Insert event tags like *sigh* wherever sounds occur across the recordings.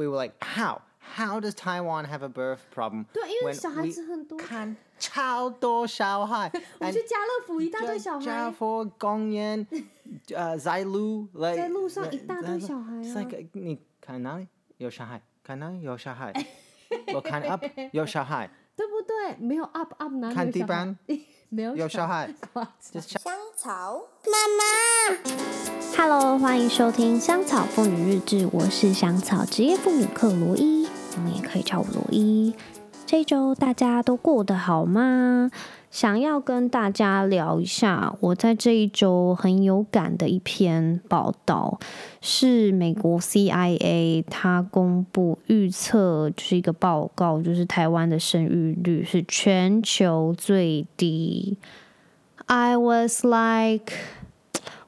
We were like, how? How does Taiwan have a birth problem? 对，因为小孩子很多，看超多小孩。我去家乐福一大堆小孩。家乐公园，呃，在路，在路上一大堆小孩啊。It's like 你看哪里有小孩？看哪里有小孩？我看 up 有小孩，对不对？没有 up up 哪里有小孩？看地板 没有有小孩。*laughs* 香草妈妈，Hello，欢迎收听《香草妇女日志》，我是香草职业妇女克罗伊，你们也可以叫我罗伊。这一周大家都过得好吗？想要跟大家聊一下，我在这一周很有感的一篇报道，是美国 CIA 它公布预测，就是一个报告，就是台湾的生育率是全球最低。I was like，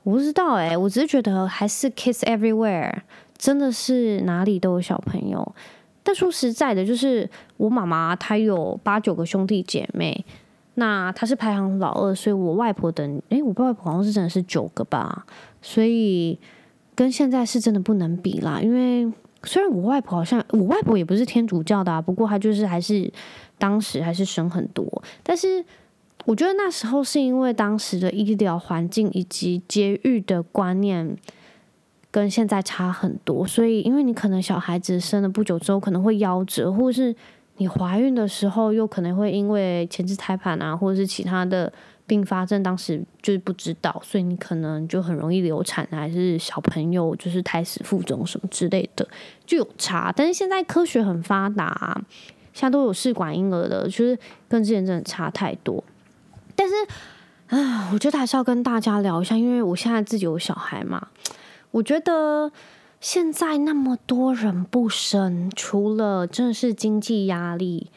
我不知道哎，我只是觉得还是 kiss everywhere，真的是哪里都有小朋友。但说实在的，就是我妈妈她有八九个兄弟姐妹。那他是排行老二，所以我外婆的，诶、我外婆好像是真的是九个吧，所以跟现在是真的不能比啦。因为虽然我外婆好像，我外婆也不是天主教的啊，不过她就是还是当时还是生很多。但是我觉得那时候是因为当时的医疗环境以及节育的观念跟现在差很多，所以因为你可能小孩子生了不久之后可能会夭折，或者是。你怀孕的时候，又可能会因为前置胎盘啊，或者是其他的并发症，当时就是不知道，所以你可能就很容易流产，还是小朋友就是胎死腹中什么之类的，就有差。但是现在科学很发达啊，现在都有试管婴儿的，就是跟之前真的差太多。但是啊，我觉得还是要跟大家聊一下，因为我现在自己有小孩嘛，我觉得。现在那么多人不生，除了真的是经济压力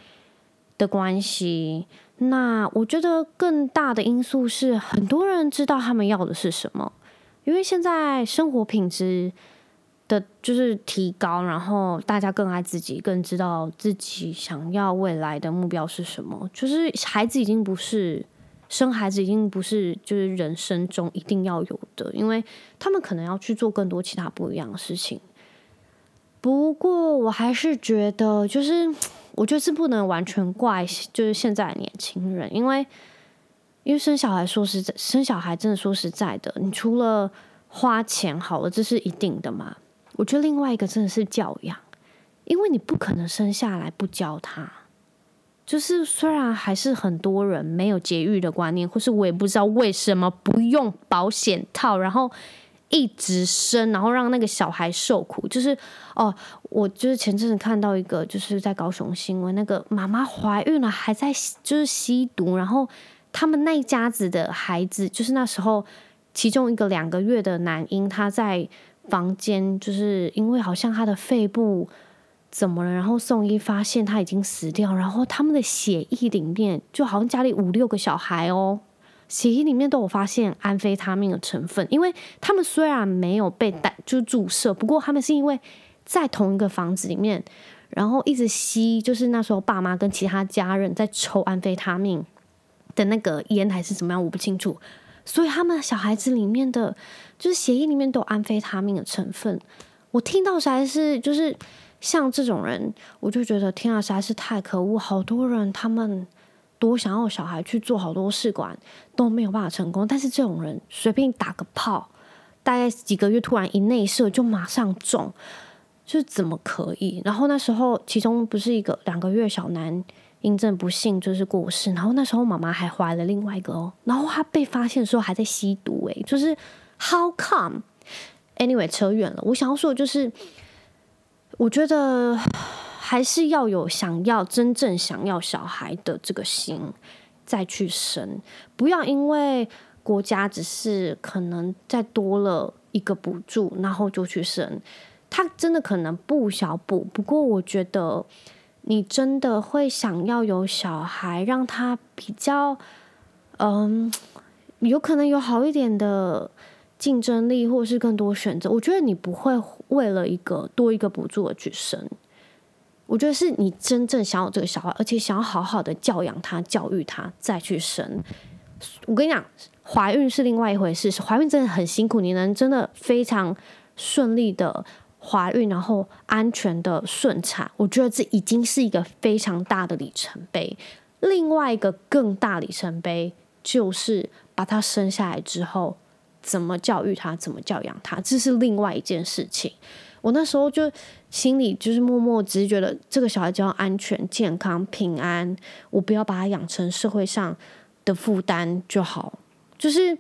的关系，那我觉得更大的因素是很多人知道他们要的是什么，因为现在生活品质的就是提高，然后大家更爱自己，更知道自己想要未来的目标是什么，就是孩子已经不是。生孩子已经不是就是人生中一定要有的，因为他们可能要去做更多其他不一样的事情。不过我还是觉得，就是我觉得是不能完全怪，就是现在的年轻人，因为因为生小孩说实在，生小孩真的说实在的，你除了花钱好了，这是一定的嘛。我觉得另外一个真的是教养，因为你不可能生下来不教他。就是虽然还是很多人没有节育的观念，或是我也不知道为什么不用保险套，然后一直生，然后让那个小孩受苦。就是哦，我就是前阵子看到一个，就是在高雄新闻，那个妈妈怀孕了还在就是吸毒，然后他们那一家子的孩子，就是那时候其中一个两个月的男婴，他在房间，就是因为好像他的肺部。怎么了？然后送医发现他已经死掉，然后他们的血液里面就好像家里五六个小孩哦，血液里面都有发现安非他命的成分。因为他们虽然没有被带就注射，不过他们是因为在同一个房子里面，然后一直吸，就是那时候爸妈跟其他家人在抽安非他命的那个烟还是怎么样，我不清楚。所以他们小孩子里面的就是血液里面都有安非他命的成分。我听到实在是就是。像这种人，我就觉得天啊，实在是太可恶！好多人他们多想要小孩去做好多试管都没有办法成功，但是这种人随便打个炮，大概几个月突然一内射就马上中，就怎么可以？然后那时候其中不是一个两个月小男因症不幸就是过世，然后那时候妈妈还怀了另外一个哦，然后他被发现的时候还在吸毒，诶，就是 How come？Anyway，扯远了，我想要说的就是。我觉得 *sighs* 还是要有想要真正想要小孩的这个心，再去生，不要因为国家只是可能再多了一个补助，然后就去生。他真的可能不小补，不过我觉得你真的会想要有小孩，让他比较，嗯，有可能有好一点的。竞争力，或是更多选择，我觉得你不会为了一个多一个补助而去生。我觉得是你真正想要这个小孩，而且想要好好的教养他、教育他再去生。我跟你讲，怀孕是另外一回事，怀孕真的很辛苦。你能真的非常顺利的怀孕，然后安全的顺产，我觉得这已经是一个非常大的里程碑。另外一个更大里程碑就是把他生下来之后，怎么教育他，怎么教养他，这是另外一件事情。我那时候就心里就是默默只是觉得这个小孩只要安全、健康、平安，我不要把他养成社会上的负担就好。就是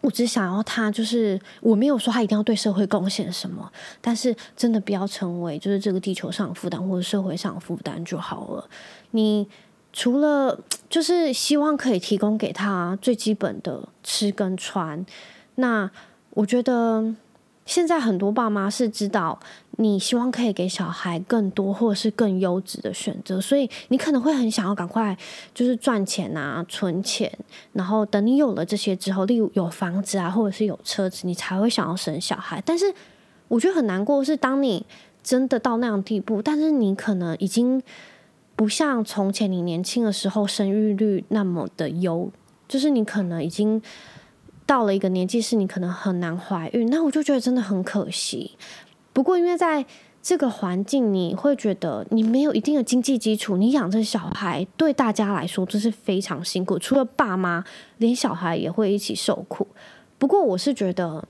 我只想要他，就是我没有说他一定要对社会贡献什么，但是真的不要成为就是这个地球上的负担或者社会上的负担就好了。你。除了就是希望可以提供给他最基本的吃跟穿，那我觉得现在很多爸妈是知道你希望可以给小孩更多或者是更优质的选择，所以你可能会很想要赶快就是赚钱啊、存钱，然后等你有了这些之后，例如有房子啊，或者是有车子，你才会想要生小孩。但是我觉得很难过是，当你真的到那样地步，但是你可能已经。不像从前你年轻的时候生育率那么的优，就是你可能已经到了一个年纪，是你可能很难怀孕，那我就觉得真的很可惜。不过因为在这个环境，你会觉得你没有一定的经济基础，你养这小孩对大家来说这是非常辛苦，除了爸妈，连小孩也会一起受苦。不过我是觉得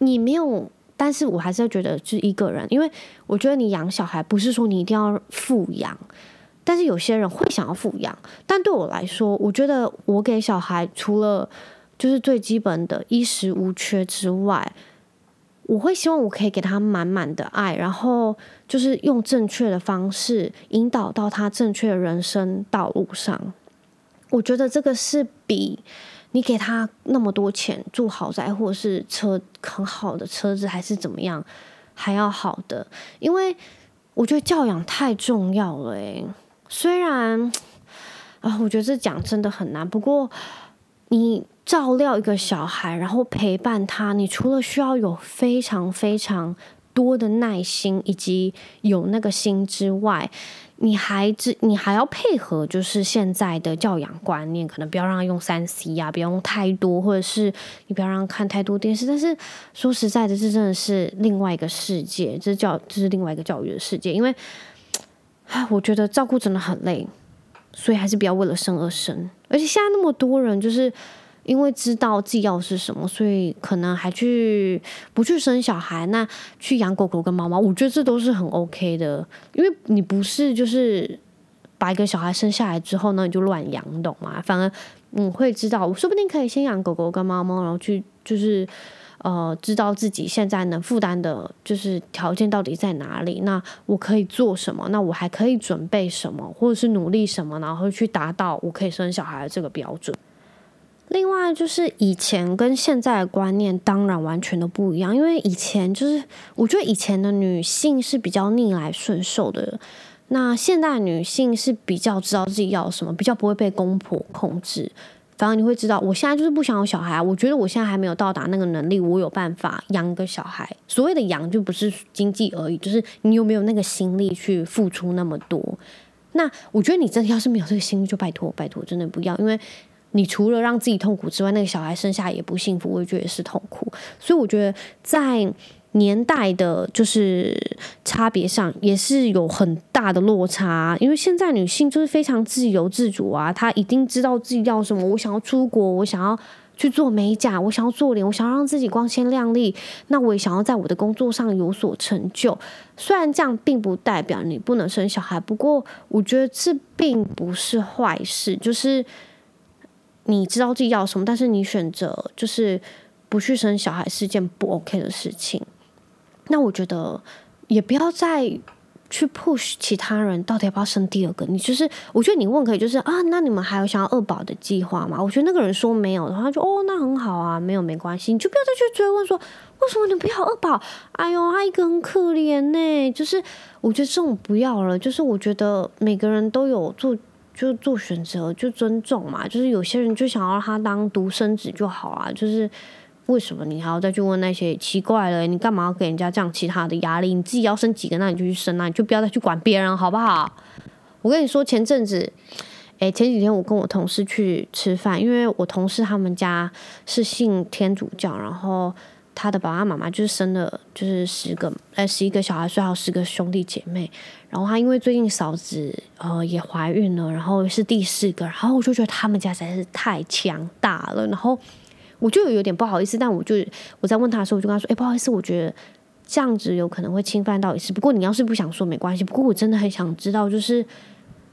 你没有，但是我还是觉得是一个人，因为我觉得你养小孩不是说你一定要富养。但是有些人会想要富养，但对我来说，我觉得我给小孩除了就是最基本的衣食无缺之外，我会希望我可以给他满满的爱，然后就是用正确的方式引导到他正确的人生道路上。我觉得这个是比你给他那么多钱住豪宅或是车很好的车子还是怎么样还要好的，因为我觉得教养太重要了，诶。虽然啊，我觉得这讲真的很难。不过，你照料一个小孩，然后陪伴他，你除了需要有非常非常多的耐心以及有那个心之外，你还你还要配合，就是现在的教养观念，可能不要让他用三 C 啊，不要用太多，或者是你不要让他看太多电视。但是说实在的，这真的是另外一个世界，这教这是另外一个教育的世界，因为。唉，我觉得照顾真的很累，所以还是不要为了生而生。而且现在那么多人，就是因为知道自己要是什么，所以可能还去不去生小孩，那去养狗狗跟猫猫，我觉得这都是很 OK 的。因为你不是就是把一个小孩生下来之后呢，你就乱养，懂吗？反而你会知道，我说不定可以先养狗狗跟猫猫，然后去就是。呃，知道自己现在能负担的，就是条件到底在哪里？那我可以做什么？那我还可以准备什么，或者是努力什么，然后去达到我可以生小孩的这个标准。另外，就是以前跟现在的观念当然完全都不一样，因为以前就是我觉得以前的女性是比较逆来顺受的，那现代女性是比较知道自己要什么，比较不会被公婆控制。反而你会知道，我现在就是不想有小孩啊。我觉得我现在还没有到达那个能力，我有办法养个小孩。所谓的养，就不是经济而已，就是你有没有那个心力去付出那么多。那我觉得你真的要是没有这个心力，就拜托拜托，真的不要，因为你除了让自己痛苦之外，那个小孩生下来也不幸福，我也觉得是痛苦。所以我觉得在。年代的，就是差别上也是有很大的落差，因为现在女性就是非常自由自主啊，她一定知道自己要什么。我想要出国，我想要去做美甲，我想要做脸，我想要让自己光鲜亮丽。那我也想要在我的工作上有所成就。虽然这样并不代表你不能生小孩，不过我觉得这并不是坏事。就是你知道自己要什么，但是你选择就是不去生小孩是件不 OK 的事情。那我觉得也不要再去 push 其他人到底要不要生第二个。你就是，我觉得你问可以，就是啊，那你们还有想要二宝的计划吗？我觉得那个人说没有的话，就哦，那很好啊，没有没关系，你就不要再去追问说为什么你不要二宝？哎呦，他一个很可怜呢。就是我觉得这种不要了。就是我觉得每个人都有做，就做选择，就尊重嘛。就是有些人就想要他当独生子就好啊，就是。为什么你还要再去问那些奇怪了？你干嘛要给人家这样其他的压力？你自己要生几个，那你就去生，那你就不要再去管别人，好不好？我跟你说，前阵子，诶，前几天我跟我同事去吃饭，因为我同事他们家是信天主教，然后他的爸爸妈妈就是生了就是十个呃十一个小孩，最好十个兄弟姐妹。然后他因为最近嫂子呃也怀孕了，然后是第四个，然后我就觉得他们家实在是太强大了。然后我就有点不好意思，但我就我在问他的时候，我就跟他说：“哎，不好意思，我觉得这样子有可能会侵犯到隐私。不过你要是不想说没关系。不过我真的很想知道，就是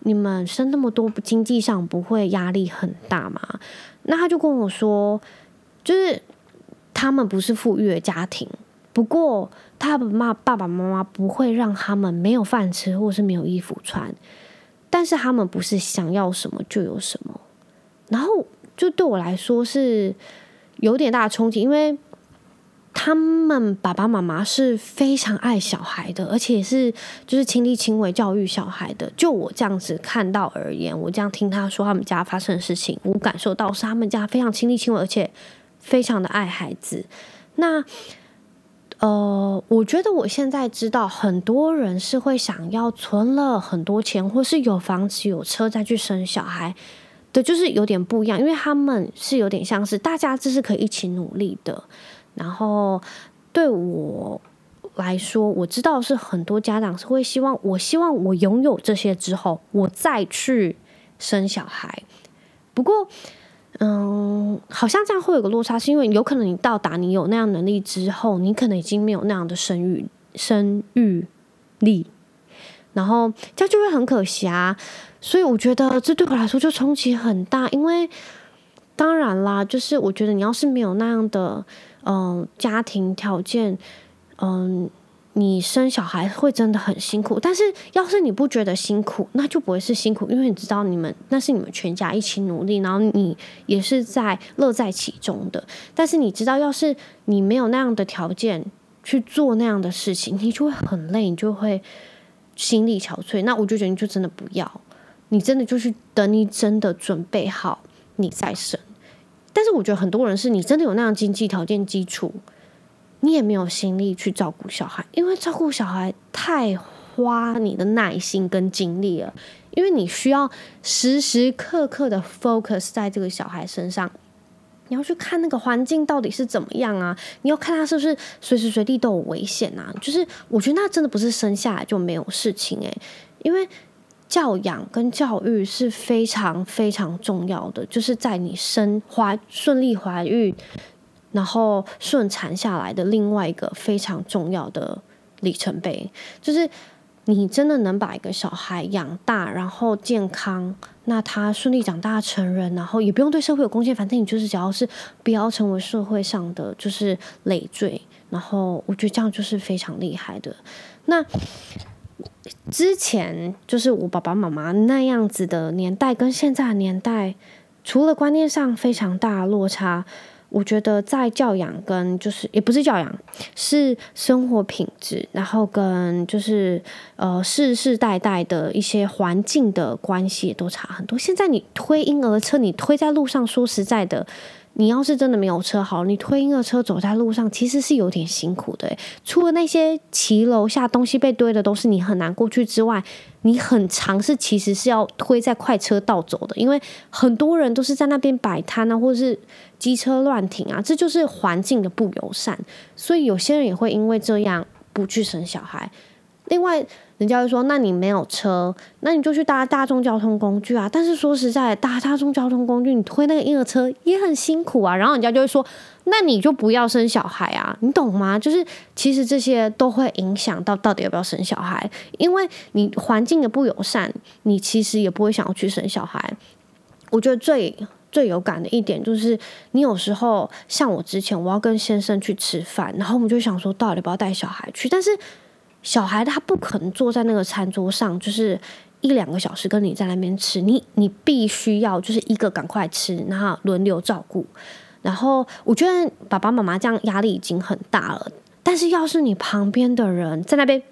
你们生那么多，经济上不会压力很大吗？”那他就跟我说，就是。他们不是富裕的家庭，不过他们妈爸爸妈妈不会让他们没有饭吃或是没有衣服穿，但是他们不是想要什么就有什么，然后就对我来说是有点大的冲击，因为他们爸爸妈妈是非常爱小孩的，而且是就是亲力亲为教育小孩的。就我这样子看到而言，我这样听他说他们家发生的事情，我感受到是他们家非常亲力亲为，而且。非常的爱孩子，那呃，我觉得我现在知道很多人是会想要存了很多钱，或是有房子有车再去生小孩对，就是有点不一样，因为他们是有点像是大家这是可以一起努力的。然后对我来说，我知道是很多家长是会希望，我希望我拥有这些之后，我再去生小孩。不过。嗯，好像这样会有个落差，是因为有可能你到达你有那样能力之后，你可能已经没有那样的生育生育力，然后这样就会很可惜啊。所以我觉得这对我来说就冲击很大，因为当然啦，就是我觉得你要是没有那样的嗯家庭条件，嗯。你生小孩会真的很辛苦，但是要是你不觉得辛苦，那就不会是辛苦，因为你知道你们那是你们全家一起努力，然后你也是在乐在其中的。但是你知道，要是你没有那样的条件去做那样的事情，你就会很累，你就会心力憔悴。那我就觉得你就真的不要，你真的就是等你真的准备好，你再生。但是我觉得很多人是你真的有那样经济条件基础。你也没有心力去照顾小孩，因为照顾小孩太花你的耐心跟精力了。因为你需要时时刻刻的 focus 在这个小孩身上，你要去看那个环境到底是怎么样啊？你要看他是不是随时随地都有危险啊？就是我觉得那真的不是生下来就没有事情诶，因为教养跟教育是非常非常重要的，就是在你生怀顺利怀孕。然后顺产下来的另外一个非常重要的里程碑，就是你真的能把一个小孩养大，然后健康，那他顺利长大成人，然后也不用对社会有贡献，反正你就是只要是不要成为社会上的就是累赘，然后我觉得这样就是非常厉害的。那之前就是我爸爸妈妈那样子的年代，跟现在的年代，除了观念上非常大的落差。我觉得在教养跟就是也不是教养，是生活品质，然后跟就是呃世世代代的一些环境的关系都差很多。现在你推婴儿车，你推在路上，说实在的。你要是真的没有车好，你推婴儿车走在路上，其实是有点辛苦的。除了那些骑楼下东西被堆的都是你很难过去之外，你很常是其实是要推在快车道走的，因为很多人都是在那边摆摊啊，或者是机车乱停啊，这就是环境的不友善。所以有些人也会因为这样不去生小孩。另外。人家会说：“那你没有车，那你就去搭大众交通工具啊。”但是说实在，搭大众交通工具，你推那个婴儿车也很辛苦啊。然后人家就会说：“那你就不要生小孩啊，你懂吗？”就是其实这些都会影响到到底要不要生小孩，因为你环境的不友善，你其实也不会想要去生小孩。我觉得最最有感的一点就是，你有时候像我之前，我要跟先生去吃饭，然后我们就想说，到底要不要带小孩去，但是。小孩他不可能坐在那个餐桌上，就是一两个小时跟你在那边吃，你你必须要就是一个赶快吃，然后轮流照顾。然后我觉得爸爸妈妈这样压力已经很大了，但是要是你旁边的人在那边，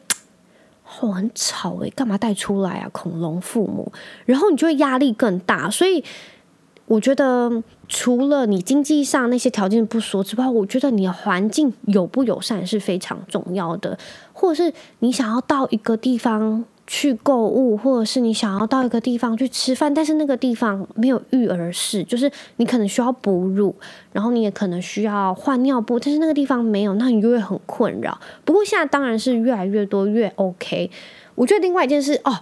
哦，很吵诶，干嘛带出来啊？恐龙父母，然后你就会压力更大，所以。我觉得除了你经济上那些条件不说之外，我觉得你的环境友不友善是非常重要的。或者是你想要到一个地方去购物，或者是你想要到一个地方去吃饭，但是那个地方没有育儿室，就是你可能需要哺乳，然后你也可能需要换尿布，但是那个地方没有，那你就会很困扰。不过现在当然是越来越多越 OK。我觉得另外一件事哦，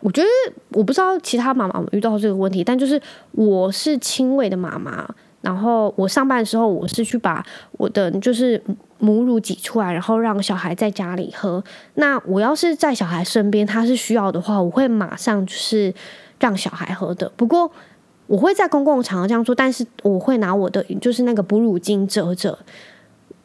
我觉得我不知道其他妈妈遇到这个问题，但就是我是亲喂的妈妈。然后我上班的时候，我是去把我的就是母乳挤出来，然后让小孩在家里喝。那我要是在小孩身边，他是需要的话，我会马上就是让小孩喝的。不过我会在公共场合这样做，但是我会拿我的就是那个哺乳巾遮着。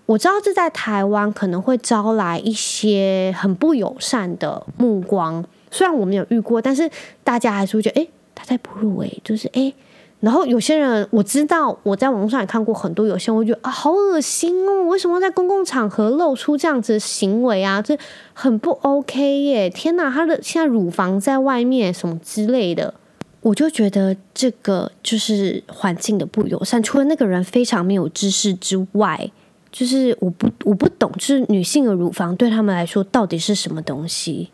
我知道这在台湾可能会招来一些很不友善的目光，虽然我没有遇过，但是大家还是会觉得，诶，他在哺乳，诶，就是诶。然后有些人我知道，我在网络上也看过很多，有些人会觉得啊，好恶心哦，为什么在公共场合露出这样子的行为啊？这很不 OK 耶！天哪，他的现在乳房在外面什么之类的，我就觉得这个就是环境的不友善。除了那个人非常没有知识之外，就是我不我不懂，就是女性的乳房对他们来说到底是什么东西？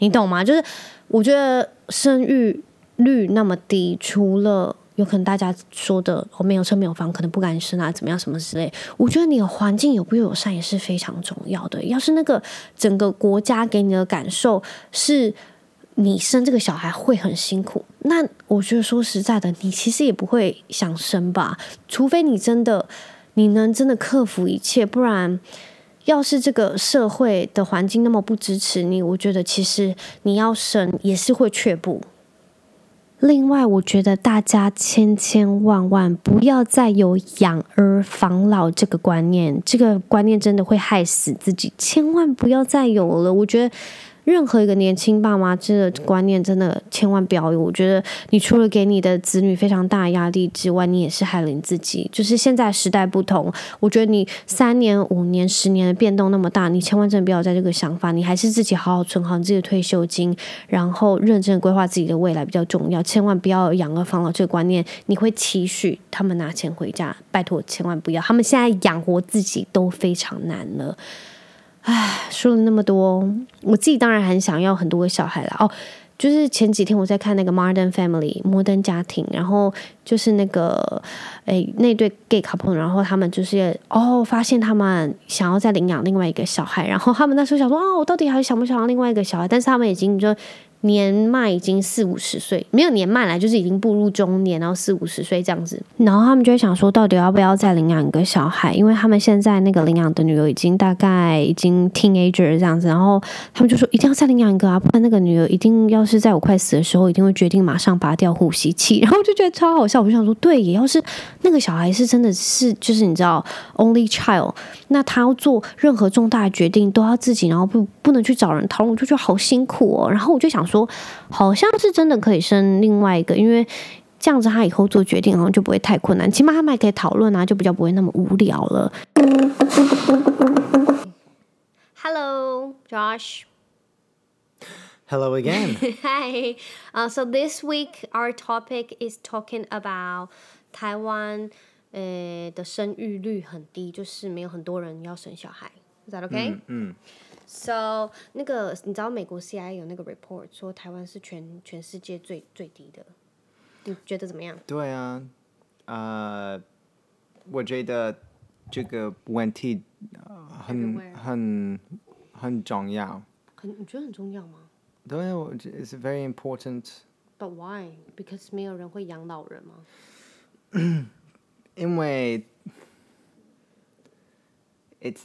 你懂吗？就是我觉得生育率那么低，除了有可能大家说的我、没有车没有房，可能不敢生啊，怎么样什么之类。我觉得你的环境有不友善也是非常重要的。要是那个整个国家给你的感受是你生这个小孩会很辛苦，那我觉得说实在的，你其实也不会想生吧。除非你真的你能真的克服一切，不然要是这个社会的环境那么不支持你，我觉得其实你要生也是会却步。另外，我觉得大家千千万万不要再有养儿防老这个观念，这个观念真的会害死自己，千万不要再有了。我觉得。任何一个年轻爸妈，这个观念真的千万不要有。我觉得，你除了给你的子女非常大压力之外，你也是害了你自己。就是现在时代不同，我觉得你三年、五年、十年的变动那么大，你千万真的不要在这个想法。你还是自己好好存好你自己的退休金，然后认真规划自己的未来比较重要。千万不要养儿防老这个观念，你会期许他们拿钱回家。拜托，千万不要。*laughs* 他们现在养活自己都非常难了。唉，说了那么多，我自己当然很想要很多个小孩啦。哦，就是前几天我在看那个《Modern Family》摩登家庭，然后就是那个诶那对 gay couple，然后他们就是哦发现他们想要再领养另外一个小孩，然后他们那时候想说啊，我到底还想不想要另外一个小孩？但是他们已经就。年迈已经四五十岁，没有年迈来，就是已经步入中年，然后四五十岁这样子，然后他们就会想说，到底要不要再领养一个小孩？因为他们现在那个领养的女儿已经大概已经 teenager 这样子，然后他们就说一定要再领养一个啊，不然那个女儿一定要是在我快死的时候，一定会决定马上拔掉呼吸器。然后我就觉得超好笑，我就想说，对，也要是那个小孩是真的是就是你知道 only child，那他要做任何重大的决定都要自己，然后不不能去找人讨论，我就觉得好辛苦哦。然后我就想。说好像是真的可以生另外一个，因为这样子他以后做决定好像就不会太困难，起码他们还可以讨论啊，就比较不会那么无聊了。Hello, Josh. Hello again. *laughs* Hi. Uh, so this week our topic is talking about 台湾呃的生育率很低，就是没有很多人要生小孩。Is that okay? 嗯。嗯 So 那个你知道美国 CIA 有那个 report 说台湾是全全世界最最低的，你觉得怎么样？对啊，呃，我觉得这个问题很很很重要。很你觉得很重要吗？对，我 it's very important。But why? Because 没有人会养老人吗？*clears throat* 因为 it's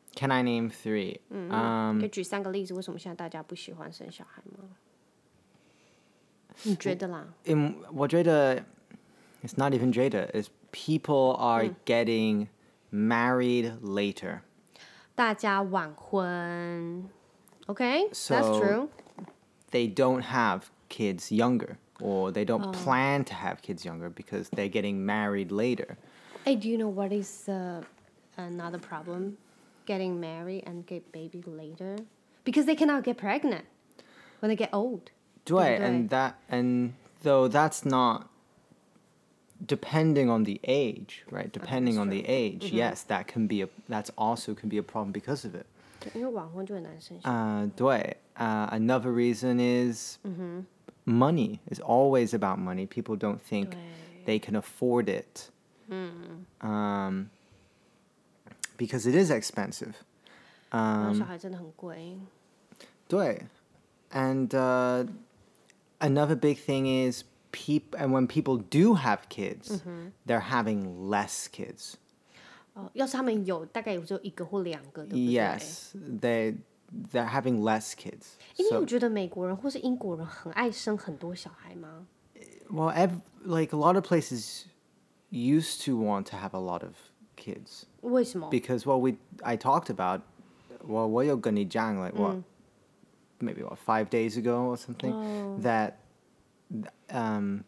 three？Can I name three？嗯，嗯，可以举三个例子，为什么现在大家不喜欢生小孩吗？你觉得啦？嗯，我觉得，It's not even 觉得，It's people are getting married later。大家晚婚，OK，That's true。They don't have kids younger。 or they don't plan to have kids younger because they're getting married later. Hey, do you know what is uh, another problem? Getting married and get baby later because they cannot get pregnant when they get old. 对, and that and though that's not depending on the age, right? Depending on the age, mm-hmm. yes, that can be a that's also can be a problem because of it. 因为晚婚就很难生小孩。呃，对，呃、uh,，another reason is money is always about money. People don't think they can afford it. Um, because it is expensive. Um, 小孩真的很贵。对，and uh, another big thing is people, and when people do have kids, mm-hmm. they're having less kids. Yes, they they're having less kids. 因为我觉得美国人或是英国人很爱生很多小孩吗？Well, ev- like a lot of places used to want to have a lot of kids. 为什么？Because well, we I talked about well, 我有跟你讲 like what maybe what five days ago or something that um,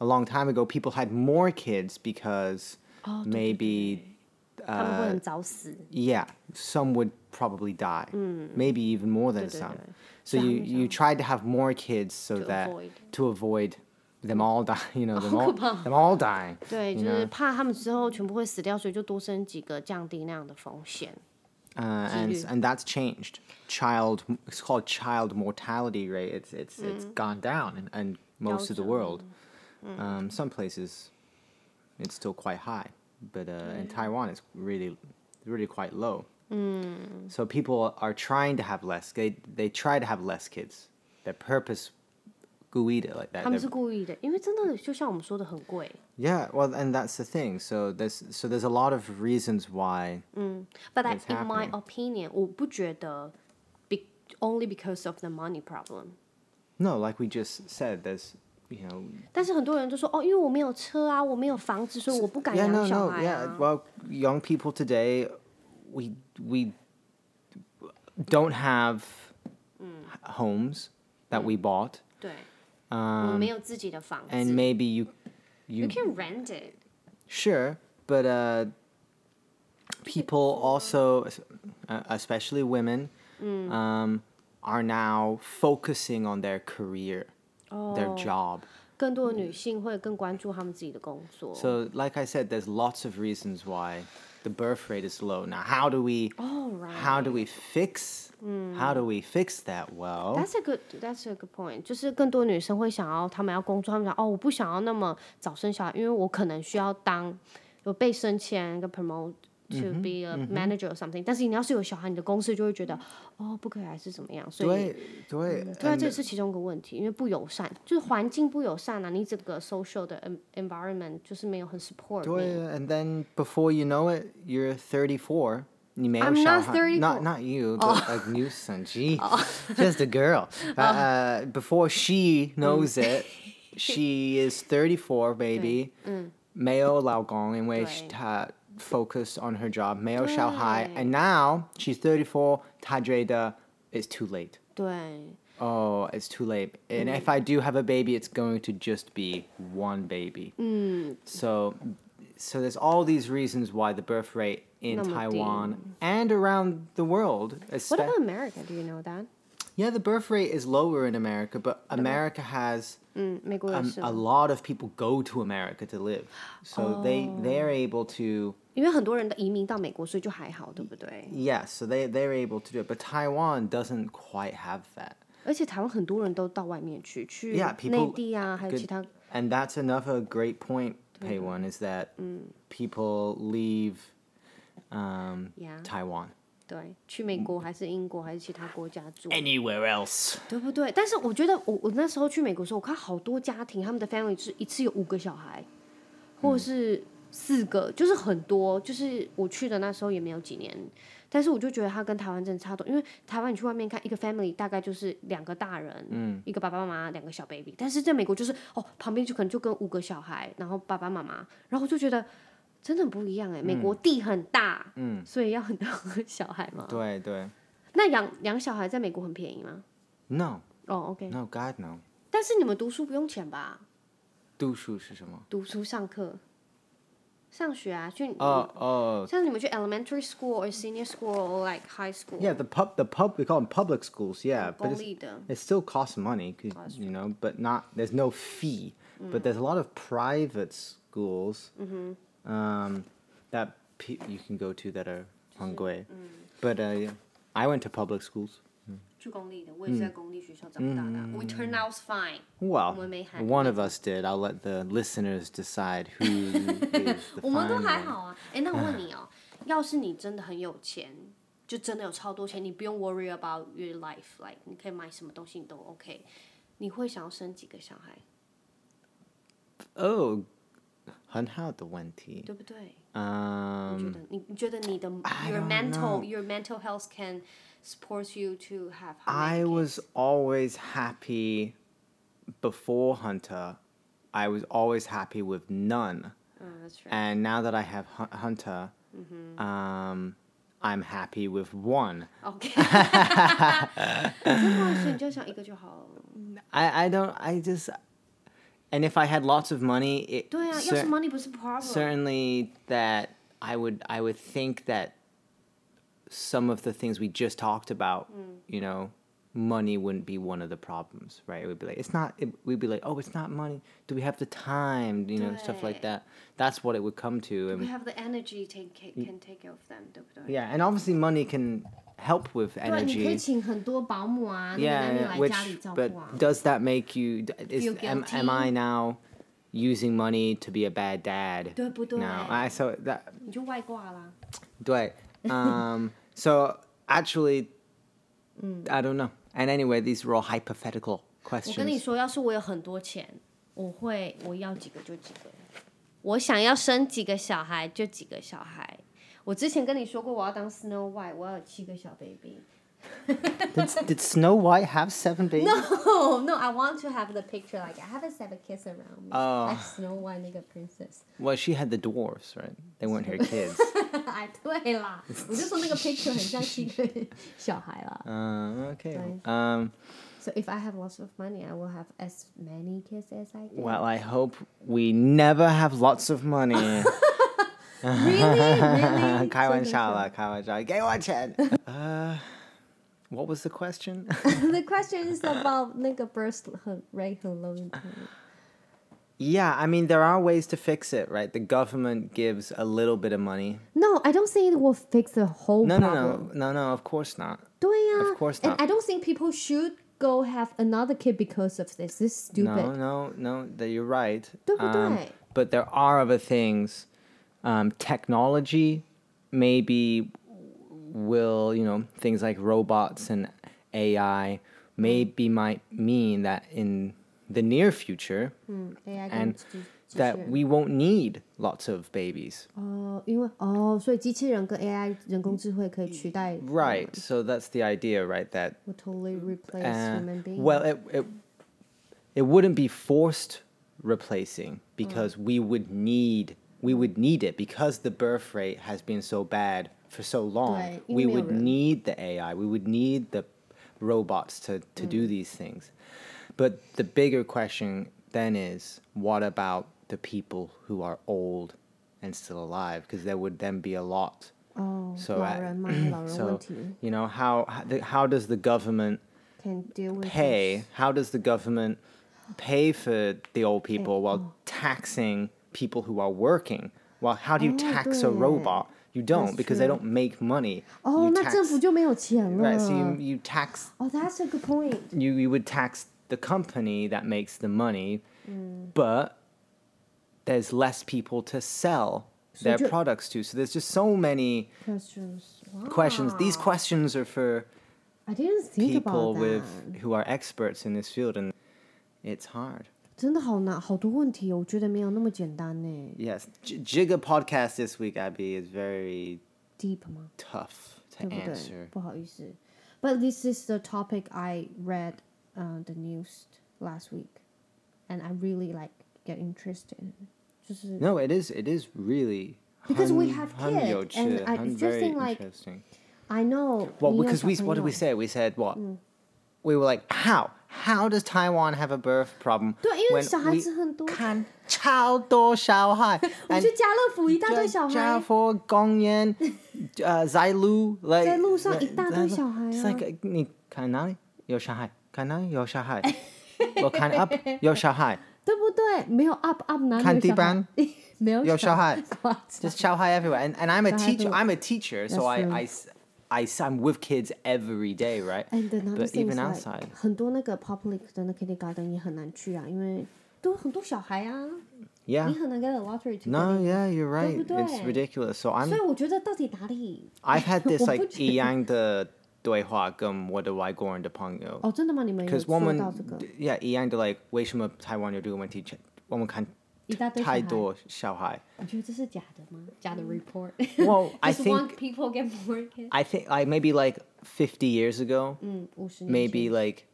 a long time ago, people had more kids because oh, maybe. Uh, yeah, some would probably die, mm. maybe even more than some. So you, you tried to have more kids so to that avoid. to avoid them all die, *laughs* you know, them all *laughs* them all dying. 对，就是怕他们之后全部会死掉，所以就多生几个，降低那样的风险。uh, *laughs* and and that's changed. Child, it's called child mortality rate. It's it's mm. it's gone down in, in most of the world. Mm. Um, some places, it's still quite high, but uh, in Taiwan, it's really really quite low. Mm. So people are trying to have less. They they try to have less kids. Their purpose 故意的 like that. 他们是故意的，因为真的就像我们说的很贵。Yeah, well, and that's the thing. So there's so there's a lot of reasons why. 嗯，But I, in my opinion，我不觉得，be only because of the money problem. No, like we just said, there's you know. 但是很多人就说，哦，因为我没有车啊，我没有房子，所以我不敢养小孩 Yeah, no, no, yeah. Well, young people today, we we don't have homes that we bought. 对。 um, and maybe you, you, you can rent it. Sure, but uh, people also, uh, especially women, mm. um, are now focusing on their career, oh. their job. 更多的女性会更关注她们自己的工作。So, like I said, there's lots of reasons why the birth rate is low. Now, how do we oh, right. how do we fix mm. how do we fix that? Well, that's a good that's a good point. 就是更多女生会想要，她们要工作，她们想哦，我不想要那么早生小孩，因为我可能需要当有被升迁个 promote。 to be a manager or something，、嗯、但是你要是有小孩，你的公司就会觉得哦不可以还是怎么样，所以对对、嗯，对啊，这也是其中一个问题，因为不友善，就是环境不友善啊，你整个 social 的 environment 就是没有很 support。对，and then before you know it, you're thirty four。你没有 I'm not thirty Not not you, *laughs* but oh. like Newson. Gee, *laughs* oh. *laughs* just a girl. Uh, uh, before she knows it, she is thirty four, baby. 嗯，没有老公，因为她。 focus on her job, 没有小孩, and now she's 34, 她觉得 it's too late. 对. Oh, it's too late. And if I do have a baby, it's going to just be one baby. So, so there's all these reasons why the birth rate in Taiwan and around the world. What about America? Do you know that? Yeah, the birth rate is lower in America, but America has um, a lot of people go to America to live, so oh. they they're able to. 因为很多人的移民到美国，所以就还好，对不对？Yes, so they they're able to do it, but Taiwan doesn't quite have that. 而且台湾很多人都到外面去，去内地啊，还有其他。And that's another great point, Pei Wen, is that people leave um, Taiwan. 对，去美国还是英国还是其他国家住？Anywhere else，对不对？但是我觉得我我那时候去美国的时候，我看好多家庭，他们的 family 是一次有五个小孩，或者是四个，就是很多。就是我去的那时候也没有几年，但是我就觉得他跟台湾真的差不多，因为台湾你去外面看一个 family 大概就是两个大人，嗯，一个爸爸妈妈，两个小 baby，但是在美国就是哦，旁边就可能就跟五个小孩，然后爸爸妈妈，然后我就觉得。真的不一样哎，美国地很大，嗯，所以要很多小孩嘛。对对。那养养小孩在美国很便宜吗？No。哦，OK。No，God no。但是你们读书不用钱吧？读书是什么？读书上课。上学啊，去哦哦，像你们去 elementary school or senior school or like high school. Yeah, the pub, the pub, we call them public schools. Yeah, but 公 it's, 立的。 it still costs money, 'cause, Costs you know, but not there's no fee. But there's a lot of private schools um, that pe- you can go to that are 很贵. But uh, yeah, I went to public schools. 去公立的，我也是在公立学校长大的。We turn out fine. Well, 我们没喊 one of us did. I'll let the listeners decide who 我们都还好啊。哎，那我问你哦，要是你真的很有钱，就真的有超多钱，你不用 worry about your life，like 你可以买什么东西你都 OK，你会想要生几个小孩，Oh, 很好的问题.对不对？你觉 Um, 得你你觉得你的 your mental your mental health can Supports you to have? I kids? was always happy before Hunter. I was always happy with none. Oh, that's right. And now that I have Hunter, mm-hmm. um, I'm happy with one. Okay. *laughs* *laughs* *laughs* I, I don't, I just, and if I had lots of money, it cer- money problem. certainly that I would, I would think that some of the things we just talked about, you know, money wouldn't be one of the problems, right? It would be like, it's not, it, we'd be like, oh, it's not money. Do we have the time? You know, stuff like 对。 that. That's what it would come to. And We have the energy take ca- can take care of them，对不对？ yeah, and obviously money can help with 对，你可以 energy. 请很多保姆啊，那个男女 Yeah, 来 which 家里照 but 顾啊。 does that make you is Feel am, guilty? am I now using money to be a bad dad? 对不对？ No, I so that 你就外挂啦。对 um so actually I don't know. And anyway, these are all hypothetical 我跟你 questions. 说，要是我有很多钱，我会我要几个就几个，我想要生几个小孩就几个小孩。我之前跟你说过，我要当 Snow White，我要有七个小 baby。 Did, did Snow White have seven babies? No, *laughs* no, I want to have the picture like I have a seven kids around me, Oh. like Snow White 那个 princess。 Well, she had the dwarfs, right? They weren't her *laughs* kids. 哎，对啦，我就说那个 *laughs* picture 很像七个小孩啦。 uh, okay. Right. Um, So *laughs* if I have lots of money, I will have as many kids as I can. well, I hope we never have lots of money. *laughs* really, really. 开玩笑啦，开玩笑，给我钱。Uh, what was the question? The question is about 那个 burst 很 rate 很 low 的。 yeah, I mean there are ways to fix it, right? The government gives a little bit of money. No, I don't think it will fix the whole No, no, problem. no, no, no. Of course not. 对呀、 Of course And not. I don't think people should go have another kid because of this. This is stupid. No, no, no. That you're right. 对不对？ Um, but there are other things. Um, technology maybe will, you know, things like robots and AI maybe might mean that in the near future 嗯，AI 跟 and 机机器 that 人 we won't need lots of babies. 哦，因为哦，所以机器人跟 AI 人工智慧可以取代 Right. So that's the idea, right? That will totally replace Uh, human beings. well, it, it it wouldn't be forced replacing because we would need we would need it because the birth rate has been so bad for so long. 对，因 We 为没有 would 人。 need the AI. We would need the robots to to do these things. But the bigger question then is what about the people who are old and still alive? Because there would then be a lot. Oh, so, uh, *clears throat* so you know, how, how does the government pay? This. How does the government pay for the old people while oh. taxing people who are working? Well, how do you oh, tax a robot? You don't because they don't make money. Oh, you tax, right, so you, you tax. Oh, that's a good point. You you would tax the company that makes the money, Mm. but there's less people to sell their ju- products to. So there's just so many Questions. Wow. questions. These questions are for I didn't think people about with that. who are experts in this field, and it's hard. 真的好难，好多问题哦，我觉得没有那么简单呢。 Yes, J- Jigga podcast this week, Abby, is very Deep 吗？ tough to 对不对 answer.？不好意思。But this is the topic I read uh, the news last week, and I really like get interested. 就是。 No, it is. It is really. Because we 很- have 很 kids, 有趣， and I- 很 it's just very in, like, interesting. I know. Well, 你有 because we小朋 what did we 友 say? We said what? We were like, how? how does Taiwan have a birth problem？对，因为小孩子很多，看超多小孩。我去家乐福一大堆小孩。家乐福公园，呃，在路，在路上一大堆小孩啊。*laughs* like 你看哪里有小孩？ 看哪里有小孩？我看 up *laughs* 有小孩，对不对？没有 up *laughs* up 哪里有小孩？看地板没有有小孩，just *laughs* 小孩 everywhere。And and I'm a teacher. I'm a teacher, so I I. I I'm with kids every day, right? And but even outside，、like, 很多那个 public 的那 kindergarten 也很难去啊，因为都很多小孩啊。Yeah. 你很难 get a lottery to No, yeah, you're right. It's ridiculous. So I'm. 所以我觉得到底哪里？I've had this like 一样的 对话跟我的外国人的朋友。哦，真的吗？你们有说到这个？Yeah，一样的 like 为什么台湾有这个问题？我们看。太多小孩。我觉得这是假的吗？假的 report。Well, *laughs* I think people get more kids. I think like maybe like fifty years ago. Maybe like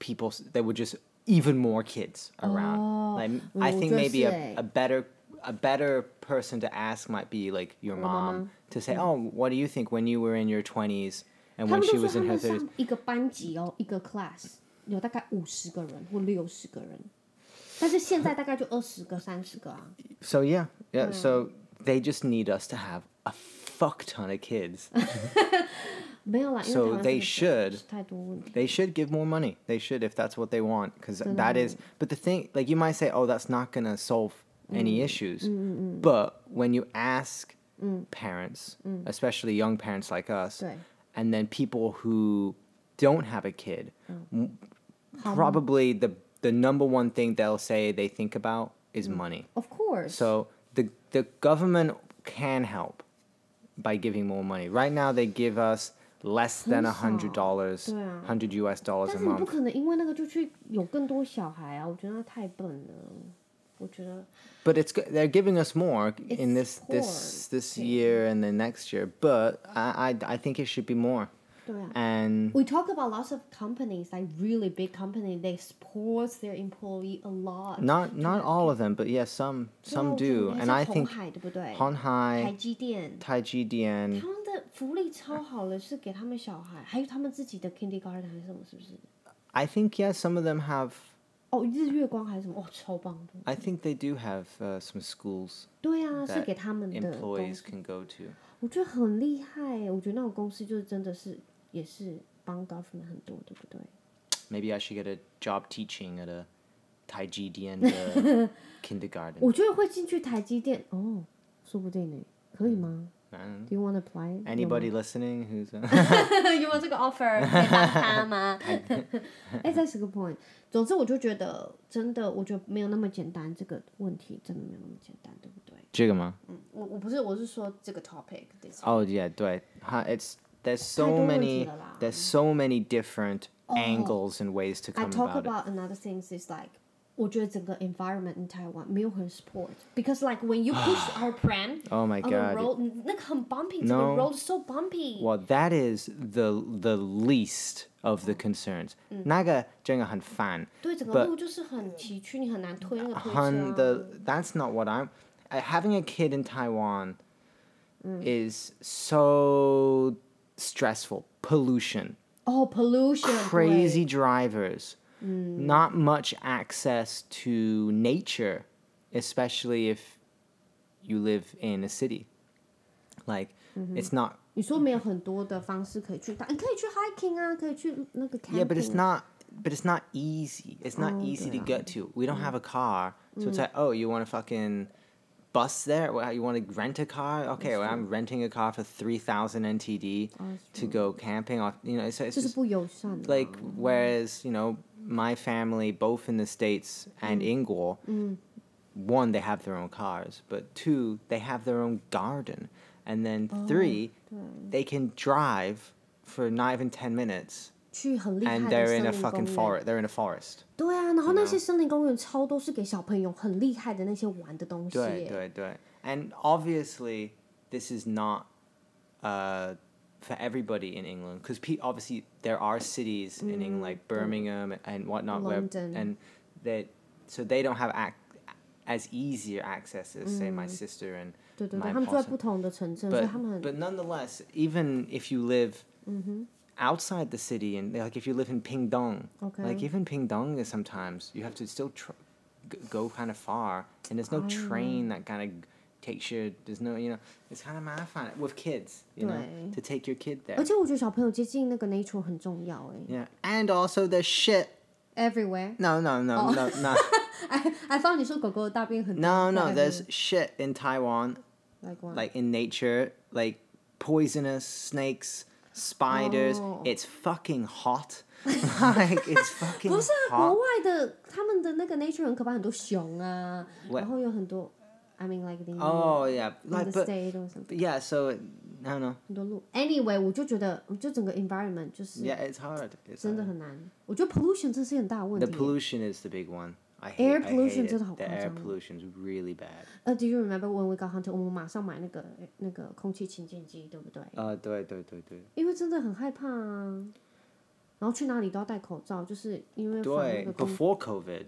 people there were just even more kids around. Like I think maybe a a better a better person to ask might be like your mom to say, "Oh, what do you think when you were in your twenties and when she was in her thirties?" 一个班级哦，一个 class 有大概五十个人或六十个人。但是现在大概就二十个、三十个啊。So yeah, yeah. So they just need us to have a fuck ton of kids. *laughs* 没有啦， So they should. 太多问题。 They should give more money. They should if that's what they want, because that is. But the thing, like you might say, oh, that's not gonna solve any mm. issues. Mm, mm, but when you ask parents, especially young parents like us, and then people who don't have a kid, oh. probably the the number one thing they'll say they think about is mm. money. Of course. So the the government can help by giving more money. Right now they give us less than a hundred dollars, hundred US dollars a month. But it's they're giving us more in this this this year and the next year. But I I I think it should be more. And we talk about lots of companies, like really big companies, they support their employee a lot. Not not all of them, but yes, some some do. And I think 对不对？鸿海、台积电、台积电，他们的福利超好的，是给他们小孩，还有他们自己的 kindergarten 还是什么，是不是？I think yes, some of them have. 哦，日月光还是什么？哦，超棒的。I think they do have uh, some schools. 对啊，是给他们的 employees can go to. 我觉得很厉害，我觉得那种公司就是真的是。也是帮 government 很多，对不对？Maybe I should get a job teaching at a 台积电的 kindergarten。我觉得会进去台积电哦，说不定呢，可以吗 ？Do *laughs* *laughs* *laughs* you want to apply? Anybody listening who's? You want 这个 offer 可以当他吗？哎，这是个 point。总之，我就觉得真的，我觉得没有那么简单。这个问题真的没有那么简单，对不对？这个吗？嗯，我我不是，我是说这个 topic。哦，yeah，对，它 it's。there's so many there's so many different oh, angles and ways to come I talk about, it. another thing is like 我觉得整个 environment in Taiwan 没有很 support because like when you push *sighs* our pram oh my god road 那个很 bumpy no road is so bumpy well that is the the least of the concerns 那个真的很烦对整个路就是很崎岖你很难推那个推车很的 that's not what I'm having a kid in Taiwan is so stressful. Pollution. Oh, pollution. Crazy drivers. Mm. Not much access to nature, especially if you live in a city. Like, mm-hmm. it's not. 你说没有很多的方式可以去，你可以去 hiking 啊，可以去那个 camping. Yeah, but it's not. But it's not easy. It's not oh, easy to get to. We don't mm. have a car, so it's mm. like, oh, you want to fucking bus there? Well, you want to rent a car? Okay, well, I'm renting a car for three thousand NTD to go camping. Off, you know, it's, it's just like whereas you know my family, both in the states and mm. in Guo, mm. one they have their own cars, but two they have their own garden, and then oh, three they can drive for not even ten minutes 去很厉害的 they're in a fucking forest. They're in a forest. 对啊，然后那些森林公园超多是给小朋友很厉害的那些玩的东西。对对对，and obviously this is not uh for everybody in England because obviously there are cities in England like Birmingham and whatnot London. where and that so they don't have ac as easier access as say my sister and 对对对，他们住在不同的城镇，所以他们 but nonetheless even if you live outside the city and like if you live in Pingdong, Okay. like even Pingdong is sometimes you have to still tr- g- go kind of far, and there's no train that kind of takes you. There's no, you know, it's kind of mad with kids, you know, 对。 to take your kid there. 而且我觉得小朋友接近那个 nature 很重要哎。 Yeah, and also the shit. Everywhere. No, no, no, no, no, *laughs* I I found 你说狗狗的大便很 no, no. 在 There's shit in Taiwan, like what? like in nature, like poisonous snakes, spiders. Oh. It's fucking hot. *laughs* like it's *laughs* fucking 不是啊， hot. 国外的他们的那个 nature 很可怕，很多熊啊， What? 然后有很多，I mean like the Oh yeah, in like the but, state or something， but yeah. So I don't know. 很多路。Anyway，我就觉得，就整个 environment 就是 Yeah, it's hard. It's 真的 hard. 很难。我觉得 pollution 这是很大的问 The 题耶。 pollution is the big one. I hate, Air I hate pollution it. 真的好 The 夸 air 张。 pollution is really bad. 呃、d o you remember when we got hunted？我们马上买那个那个空气清净机，对不对？呃，对对对对因为真的很害怕啊。然后去哪里都要戴口罩，就是因为防那对个空。 before COVID,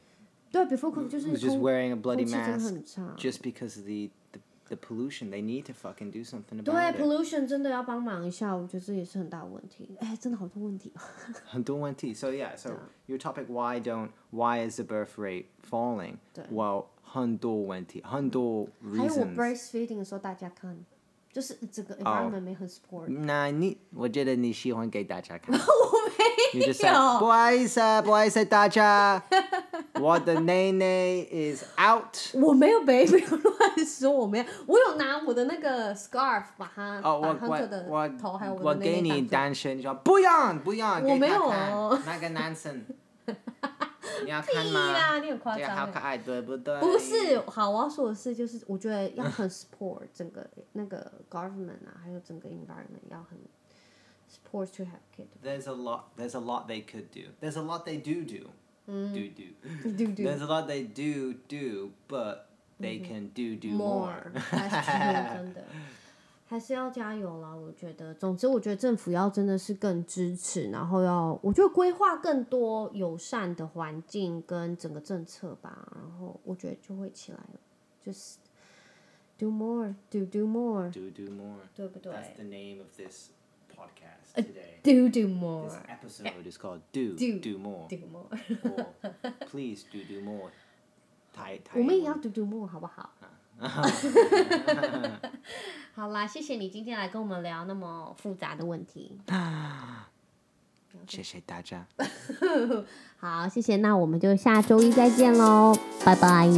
对，before COVID 就是 was just 空 wearing a 空 bloody 气真的 mask 很差。 just because of the, the the pollution. They need to fucking do something 对 about it. ，pollution 真的要帮忙一下，我觉得这也是很大的问题。哎，真的好多问题哦。很多问题. So *laughs* *laughs* yeah, so your topic why don't why is the birth rate falling? 对 Well, 很多问题,很多还有我 reasons. breastfeeding 的时候，大家看，就是整个 environment 没很 support。那你我觉得你喜欢给大家看。我没 You just said, 不好意思，不好意思，大家， *laughs* 我的内内 is out。我没有没没有乱说，我没有，我有拿我的那个 scarf 把它哦，把我 Hunter 的我头还有我给你的内内挡住。单身，你说不用不用，我没有给他看哦那个男生，你要屁看吗？啦，你很夸这个好张欸。可爱，对不对？不是，好，我要说的是，就是我觉得要很 *laughs* support 整个那个 government 啊，还有整个 environment 要很 support to have kid。 There's a lot. There's a lot they could do. There's a lot they do do. Mm. Do do. 对对 There's a lot they do do, but they can do do more. more，That's true，真的，还是要加油啦！我觉得，总之，我觉得政府要真的是更支持，然后要，我觉得规划更多友善的环境跟整个政策吧，然后我觉得就会起来了，就是 do more，do *laughs* *laughs* do more， Do do more. 对不对 That's the name of this podcast today.？do do This more，do episode is called Do Do. Do More. Please do do more. 台台我们也要文 do do more，好不好？好啦，谢谢你今天来跟我们聊那么复杂的问题。谢谢大家。好，谢谢，那我们就下周一再见喽，拜拜。